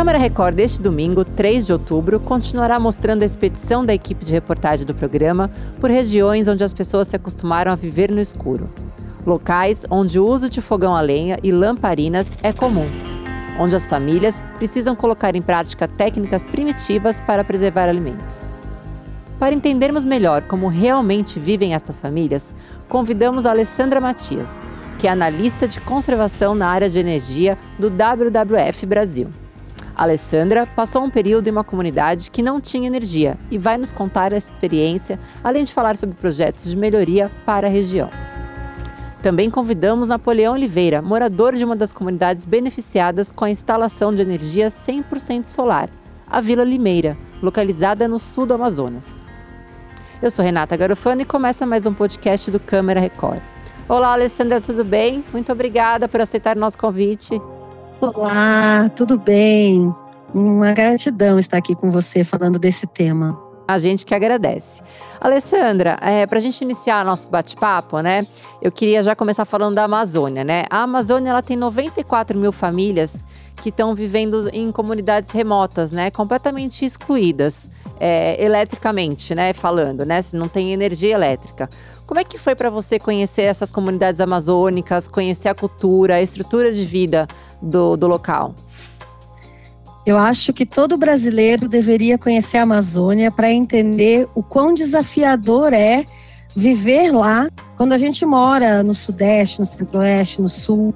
Câmara Record deste domingo, 3 de outubro, continuará mostrando a expedição da equipe de reportagem do programa por regiões onde as pessoas se acostumaram a viver no escuro. Locais onde o uso de fogão a lenha e lamparinas é comum, onde as famílias precisam colocar em prática técnicas primitivas para preservar alimentos. Para entendermos melhor como realmente vivem estas famílias, convidamos a Alessandra Matias, que é analista de conservação na área de energia do WWF Brasil. Alessandra passou um período em uma comunidade que não tinha energia e vai nos contar essa experiência, além de falar sobre projetos de melhoria para a região. Também convidamos Napoleão Oliveira, morador de uma das comunidades beneficiadas com a instalação de energia 100% solar, a Vila Limeira, localizada no sul do Amazonas. Eu sou Renata Garofano e começa mais um podcast do Câmara Record. Olá, Alessandra, tudo bem? Muito obrigada por aceitar nosso convite. Olá, tudo bem? Uma gratidão estar aqui com você falando desse tema. A gente que agradece. Alessandra, é, para a gente iniciar nosso bate-papo, né? Eu queria já começar falando da Amazônia, né? A Amazônia ela tem 94 mil famílias que estão vivendo em comunidades remotas, né? Completamente excluídas, é, eletricamente, né? Falando, né? Se não tem energia elétrica. Como é que foi para você conhecer essas comunidades amazônicas, conhecer a cultura, a estrutura de vida do, do local? Eu acho que todo brasileiro deveria conhecer a Amazônia para entender o quão desafiador é viver lá. Quando a gente mora no Sudeste, no Centro-Oeste, no Sul,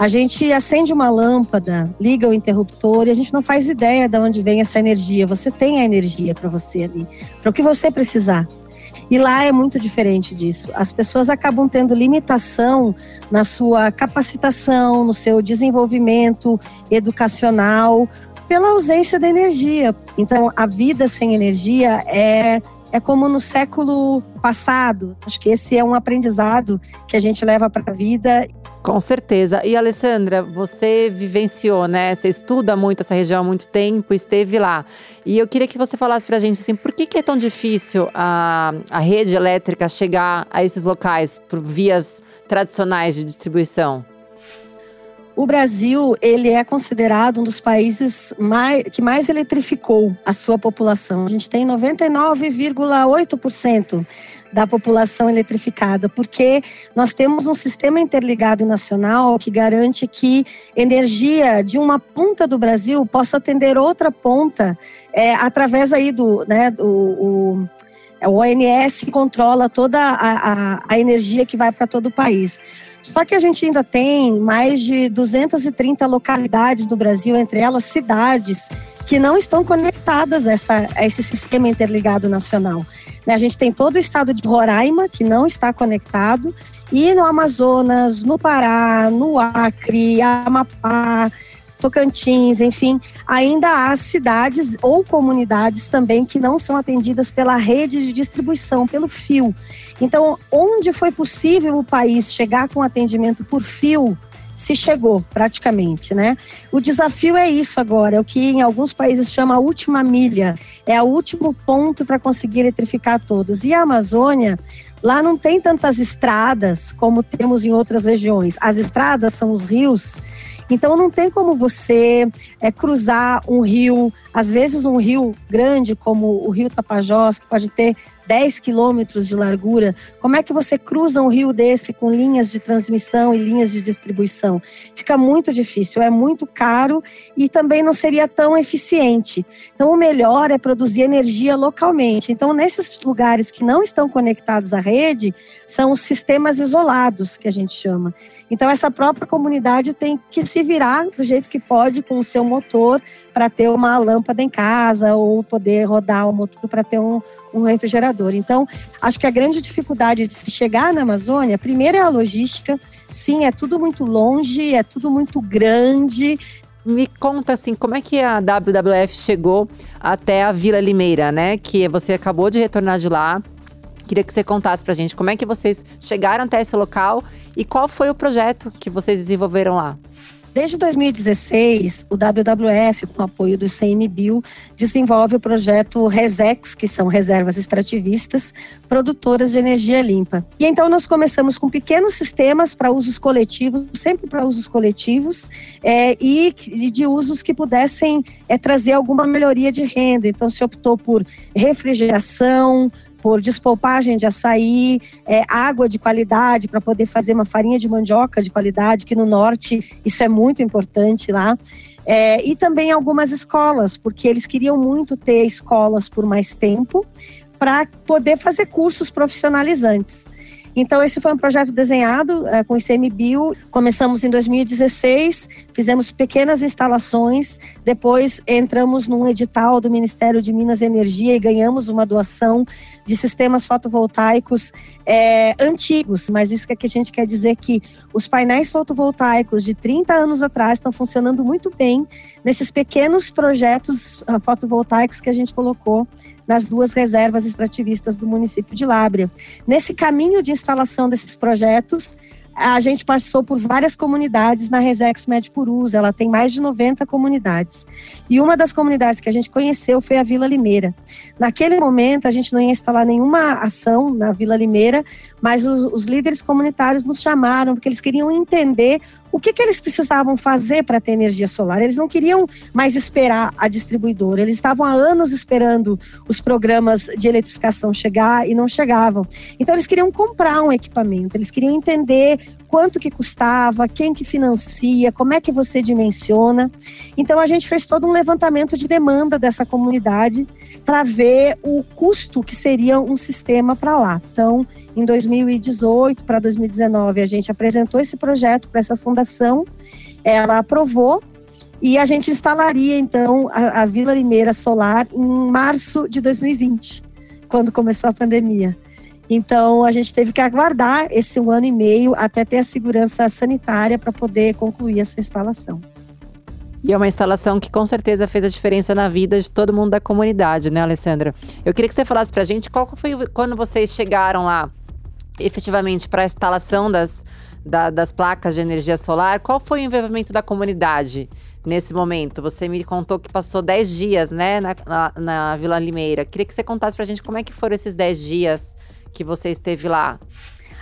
a gente acende uma lâmpada, liga o interruptor e a gente não faz ideia de onde vem essa energia. Você tem a energia para você ali, para o que você precisar. E lá é muito diferente disso. As pessoas acabam tendo limitação na sua capacitação, no seu desenvolvimento educacional, pela ausência de energia. Então, a vida sem energia é é como no século passado. Acho que esse é um aprendizado que a gente leva para a vida. Com certeza. E Alessandra, você vivenciou, né? Você estuda muito essa região há muito tempo, esteve lá. E eu queria que você falasse para a gente assim, por que, que, é tão difícil a, a rede elétrica chegar a esses locais por vias tradicionais de distribuição? O Brasil ele é considerado um dos países mais, que mais eletrificou a sua população. A gente tem 99,8% da população eletrificada, porque nós temos um sistema interligado nacional que garante que energia de uma ponta do Brasil possa atender outra ponta é, através aí do, né, do o, o ONS controla toda a, a, a energia que vai para todo o país. Só que a gente ainda tem mais de 230 localidades no Brasil, entre elas cidades, que não estão conectadas a, essa, a esse sistema interligado nacional. Né, a gente tem todo o estado de Roraima, que não está conectado, e no Amazonas, no Pará, no Acre, Amapá, Tocantins, enfim, ainda há cidades ou comunidades também que não são atendidas pela rede de distribuição, pelo fio. Então, onde foi possível o país chegar com atendimento por fio, se chegou praticamente, né? O desafio é isso agora, é o que em alguns países chama a última milha, é o último ponto para conseguir eletrificar todos. E a Amazônia, lá não tem tantas estradas como temos em outras regiões. As estradas são os rios então não tem como você é, cruzar um rio, às vezes um rio grande como o Rio Tapajós, que pode ter 10 quilômetros de largura, como é que você cruza um rio desse com linhas de transmissão e linhas de distribuição? Fica muito difícil, é muito caro e também não seria tão eficiente. Então, o melhor é produzir energia localmente. Então, nesses lugares que não estão conectados à rede, são os sistemas isolados, que a gente chama. Então, essa própria comunidade tem que se virar do jeito que pode com o seu motor para ter uma lâmpada em casa ou poder rodar o motor para ter um, um refrigerador. Então, acho que a grande dificuldade de se chegar na Amazônia, primeiro é a logística. Sim, é tudo muito longe, é tudo muito grande. Me conta assim, como é que a WWF chegou até a Vila Limeira, né? Que você acabou de retornar de lá. Queria que você contasse pra gente como é que vocês chegaram até esse local e qual foi o projeto que vocês desenvolveram lá. Desde 2016, o WWF, com apoio do CMBio, desenvolve o projeto RESEX, que são reservas extrativistas, produtoras de energia limpa. E então nós começamos com pequenos sistemas para usos coletivos, sempre para usos coletivos, é, e de usos que pudessem é, trazer alguma melhoria de renda. Então se optou por refrigeração, por despolpagem de açaí, é, água de qualidade para poder fazer uma farinha de mandioca de qualidade, que no norte isso é muito importante lá. É, e também algumas escolas, porque eles queriam muito ter escolas por mais tempo para poder fazer cursos profissionalizantes. Então, esse foi um projeto desenhado é, com o ICMBio. Começamos em 2016, fizemos pequenas instalações, depois entramos num edital do Ministério de Minas e Energia e ganhamos uma doação de sistemas fotovoltaicos é, antigos. Mas isso que a gente quer dizer que os painéis fotovoltaicos de 30 anos atrás estão funcionando muito bem nesses pequenos projetos uh, fotovoltaicos que a gente colocou nas duas reservas extrativistas do município de Lábrea. Nesse caminho de instalação desses projetos, a gente passou por várias comunidades na Resex Medpurus, ela tem mais de 90 comunidades. E uma das comunidades que a gente conheceu foi a Vila Limeira. Naquele momento, a gente não ia instalar nenhuma ação na Vila Limeira, mas os, os líderes comunitários nos chamaram, porque eles queriam entender o que, que eles precisavam fazer para ter energia solar? Eles não queriam mais esperar a distribuidora, eles estavam há anos esperando os programas de eletrificação chegar e não chegavam. Então eles queriam comprar um equipamento, eles queriam entender quanto que custava, quem que financia, como é que você dimensiona. Então a gente fez todo um levantamento de demanda dessa comunidade para ver o custo que seria um sistema para lá. Então, em 2018 para 2019, a gente apresentou esse projeto para essa fundação, ela aprovou e a gente instalaria então a, a Vila Limeira Solar em março de 2020, quando começou a pandemia. Então a gente teve que aguardar esse um ano e meio até ter a segurança sanitária para poder concluir essa instalação. E é uma instalação que com certeza fez a diferença na vida de todo mundo da comunidade, né, Alessandra? Eu queria que você falasse pra gente qual foi quando vocês chegaram lá efetivamente para a instalação das, da, das placas de energia solar, qual foi o envolvimento da comunidade nesse momento? Você me contou que passou 10 dias, né, na, na, na Vila Limeira. Queria que você contasse para a gente como é que foram esses 10 dias que você esteve lá.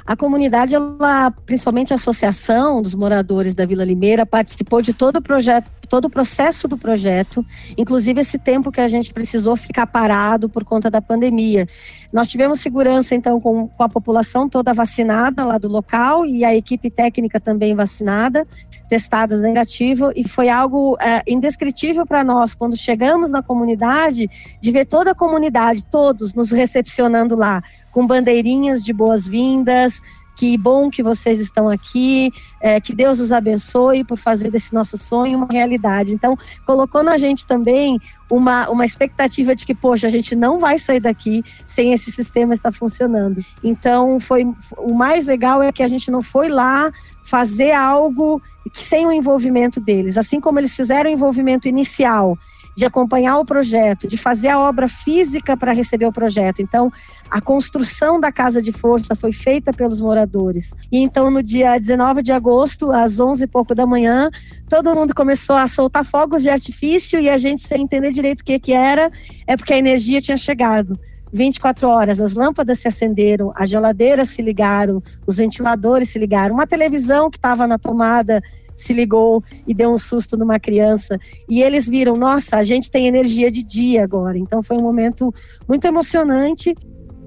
A comunidade, ela, principalmente a associação dos moradores da Vila Limeira, participou de todo o projeto, todo o processo do projeto, inclusive esse tempo que a gente precisou ficar parado por conta da pandemia. Nós tivemos segurança, então, com, com a população toda vacinada lá do local e a equipe técnica também vacinada, testada negativo, e foi algo é, indescritível para nós quando chegamos na comunidade, de ver toda a comunidade, todos nos recepcionando lá com bandeirinhas de boas-vindas. Que bom que vocês estão aqui, é, que Deus os abençoe por fazer desse nosso sonho uma realidade. Então, colocou na gente também uma, uma expectativa de que, poxa, a gente não vai sair daqui sem esse sistema estar funcionando. Então, foi o mais legal é que a gente não foi lá fazer algo sem o envolvimento deles, assim como eles fizeram o envolvimento inicial de acompanhar o projeto, de fazer a obra física para receber o projeto. Então, a construção da casa de força foi feita pelos moradores. E então, no dia 19 de agosto, às 11 e pouco da manhã, todo mundo começou a soltar fogos de artifício e a gente sem entender direito o que, que era, é porque a energia tinha chegado. 24 horas, as lâmpadas se acenderam, as geladeiras se ligaram, os ventiladores se ligaram, uma televisão que estava na tomada se ligou e deu um susto numa criança. E eles viram, nossa, a gente tem energia de dia agora. Então foi um momento muito emocionante.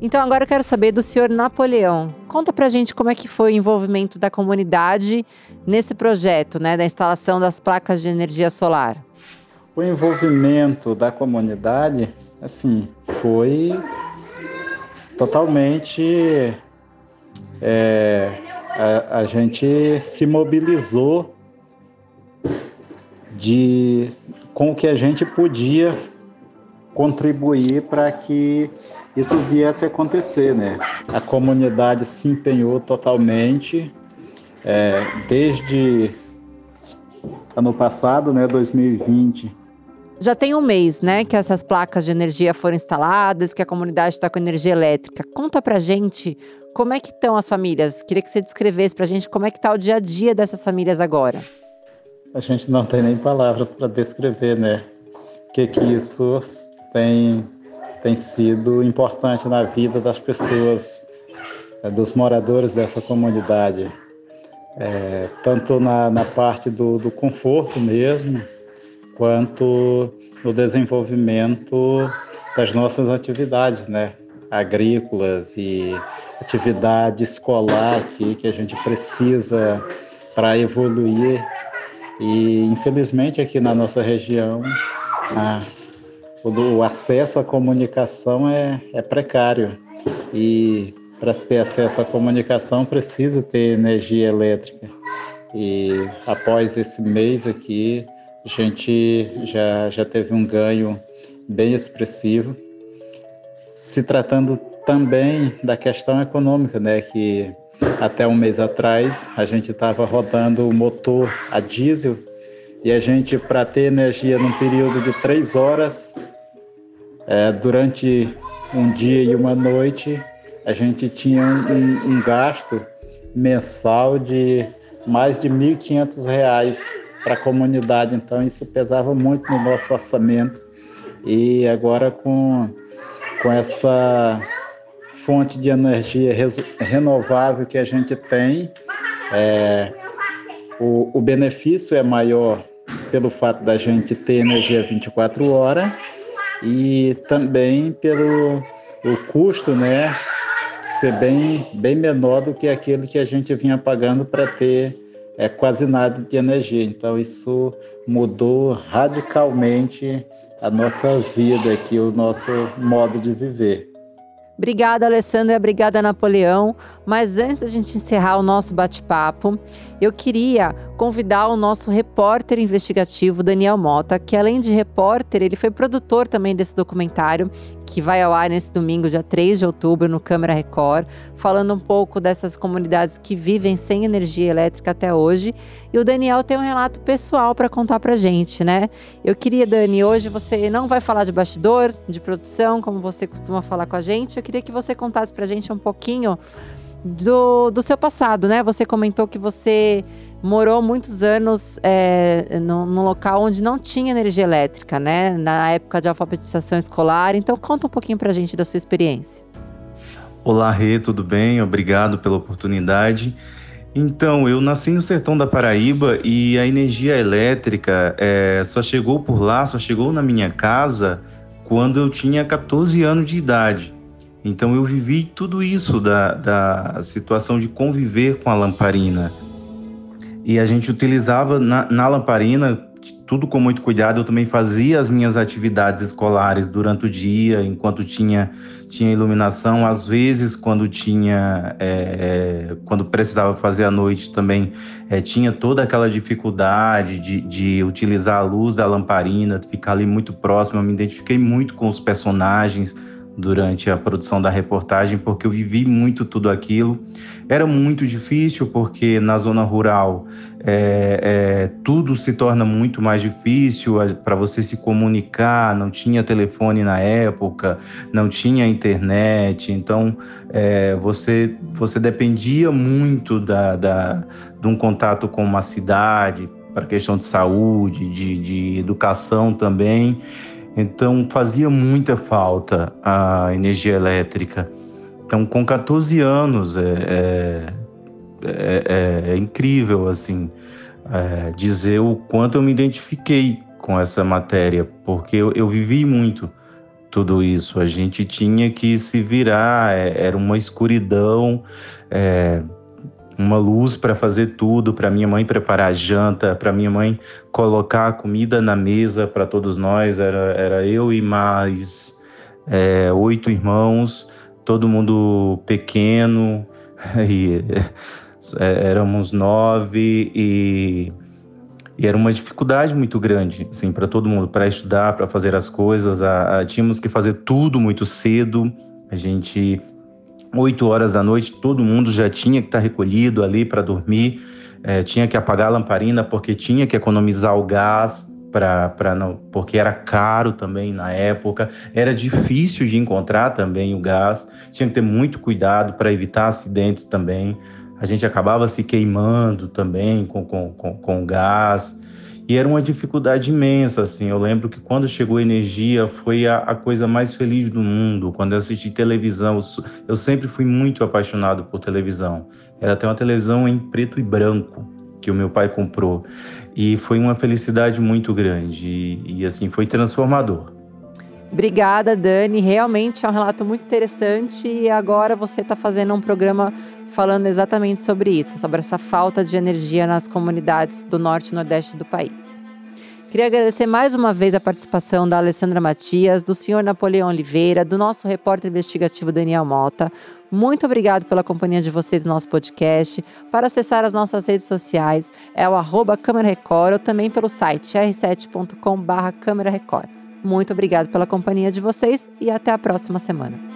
Então agora eu quero saber do senhor Napoleão. Conta pra gente como é que foi o envolvimento da comunidade nesse projeto, né, da instalação das placas de energia solar. O envolvimento da comunidade, assim, foi totalmente é, a, a, gente se mobilizou de com o que a gente podia contribuir para que isso viesse a acontecer, né? A comunidade se empenhou totalmente é, desde ano passado, né, 2020. Já tem um mês, né, que essas placas de energia foram instaladas, que a comunidade está com energia elétrica. Conta pra gente como é que estão as famílias. Queria que você descrevesse pra gente como é que está o dia a dia dessas famílias agora. A gente não tem nem palavras para descrever, né? O que que isso tem tem sido importante na vida das pessoas, é, dos moradores dessa comunidade, é, tanto na, na parte do, do conforto mesmo, quanto no desenvolvimento das nossas atividades, né? agrícolas e atividade escolar aqui que a gente precisa para evoluir. E infelizmente aqui na nossa região a, o, o, acesso à comunicação é, é precário e para se ter acesso à comunicação precisa ter energia elétrica. E após esse mês aqui, a gente já, já teve um ganho bem expressivo se tratando também da questão econômica, né, que até um mês atrás a gente estava rodando o motor a diesel e a gente, para ter energia num período de três horas, é, durante um dia e uma noite, a gente tinha um, um gasto mensal de mais de R$ 1.500 para a comunidade. Então, isso pesava muito no nosso orçamento. E agora, com com essa fonte de energia renovável que a gente tem, é, o, o benefício é maior pelo fato da gente ter energia 24 horas e também pelo o custo, né, ser bem, bem menor do que aquele que a gente vinha pagando para ter é, quase nada de energia. Então, isso mudou radicalmente a nossa vida aqui, o nosso modo de viver. Obrigada, Alessandra. Obrigada, Napoleão. Mas antes da gente encerrar o nosso bate-papo, eu queria convidar o nosso repórter investigativo, Daniel Mota, que além de repórter, ele foi produtor também desse documentário que vai ao ar nesse domingo, dia 3 de outubro, no Câmara Record, falando um pouco dessas comunidades que vivem sem energia elétrica até hoje. E o Daniel tem um relato pessoal para contar para gente, né? Eu queria, Dani, hoje você não vai falar de bastidor, de produção, como você costuma falar com a gente. Eu queria que você contasse para a gente um pouquinho do, do seu passado, né? Você comentou que você morou muitos anos é, num, local onde não tinha energia elétrica, né? Na época de alfabetização escolar. Então, conta um pouquinho pra gente da sua experiência. Olá, Rê, tudo bem? Obrigado pela oportunidade. Então, eu nasci no sertão da Paraíba e a energia elétrica é, só chegou por lá, só chegou na minha casa quando eu tinha 14 anos de idade. Então, eu vivi tudo isso da, da situação de conviver com a lamparina e a gente utilizava na, na lamparina tudo com muito cuidado. Eu também fazia as minhas atividades escolares durante o dia, enquanto tinha, tinha iluminação. Às vezes, quando tinha, é, é, quando precisava fazer à noite também, é, tinha toda aquela dificuldade de, de utilizar a luz da lamparina, ficar ali muito próximo. Eu me identifiquei muito com os personagens durante a produção da reportagem, porque eu vivi muito tudo aquilo. Era muito difícil, porque na zona rural é, é, tudo se torna muito mais difícil para você se comunicar. Não tinha telefone na época, não tinha internet, então é, você, você dependia muito da, da, de um contato com uma cidade para questão de saúde, de, de educação também. Então fazia muita falta a energia elétrica. Então, com 14 anos, é, é, é, é incrível assim é, dizer o quanto eu me identifiquei com essa matéria, porque eu, eu vivi muito tudo isso. A gente tinha que se virar, é, era uma escuridão. É, uma luz para fazer tudo, para minha mãe preparar a janta, para minha mãe colocar a comida na mesa para todos nós. Era, era eu e mais é, oito irmãos, todo mundo pequeno, e, é, éramos nove e, e, era uma dificuldade muito grande assim, para todo mundo, para estudar, para fazer as coisas. A, a, tínhamos que fazer tudo muito cedo. A gente 8 horas da noite, todo mundo já tinha que estar recolhido ali para dormir, é, tinha que apagar a lamparina porque tinha que economizar o gás, para não porque era caro também na época, era difícil de encontrar também o gás, tinha que ter muito cuidado para evitar acidentes também. A gente acabava se queimando também com, com, com, com gás. E era uma dificuldade imensa, assim. Eu lembro que quando chegou energia foi a, a coisa mais feliz do mundo. Quando eu assisti televisão, eu, eu sempre fui muito apaixonado por televisão. Era até uma televisão em preto e branco que o meu pai comprou. E foi uma felicidade muito grande. E, e assim, foi transformador. Obrigada, Dani. Realmente é um relato muito interessante e agora você está fazendo um programa falando exatamente sobre isso, sobre essa falta de energia nas comunidades do norte e nordeste do país. Queria agradecer mais uma vez a participação da Alessandra Matias, do senhor Napoleão Oliveira, do nosso repórter investigativo Daniel Mota. Muito obrigado pela companhia de vocês no nosso podcast. Para acessar as nossas redes sociais é o arroba Câmara Record ou também pelo site r7.com barra Câmara Record. Muito obrigado pela companhia de vocês e até a próxima semana.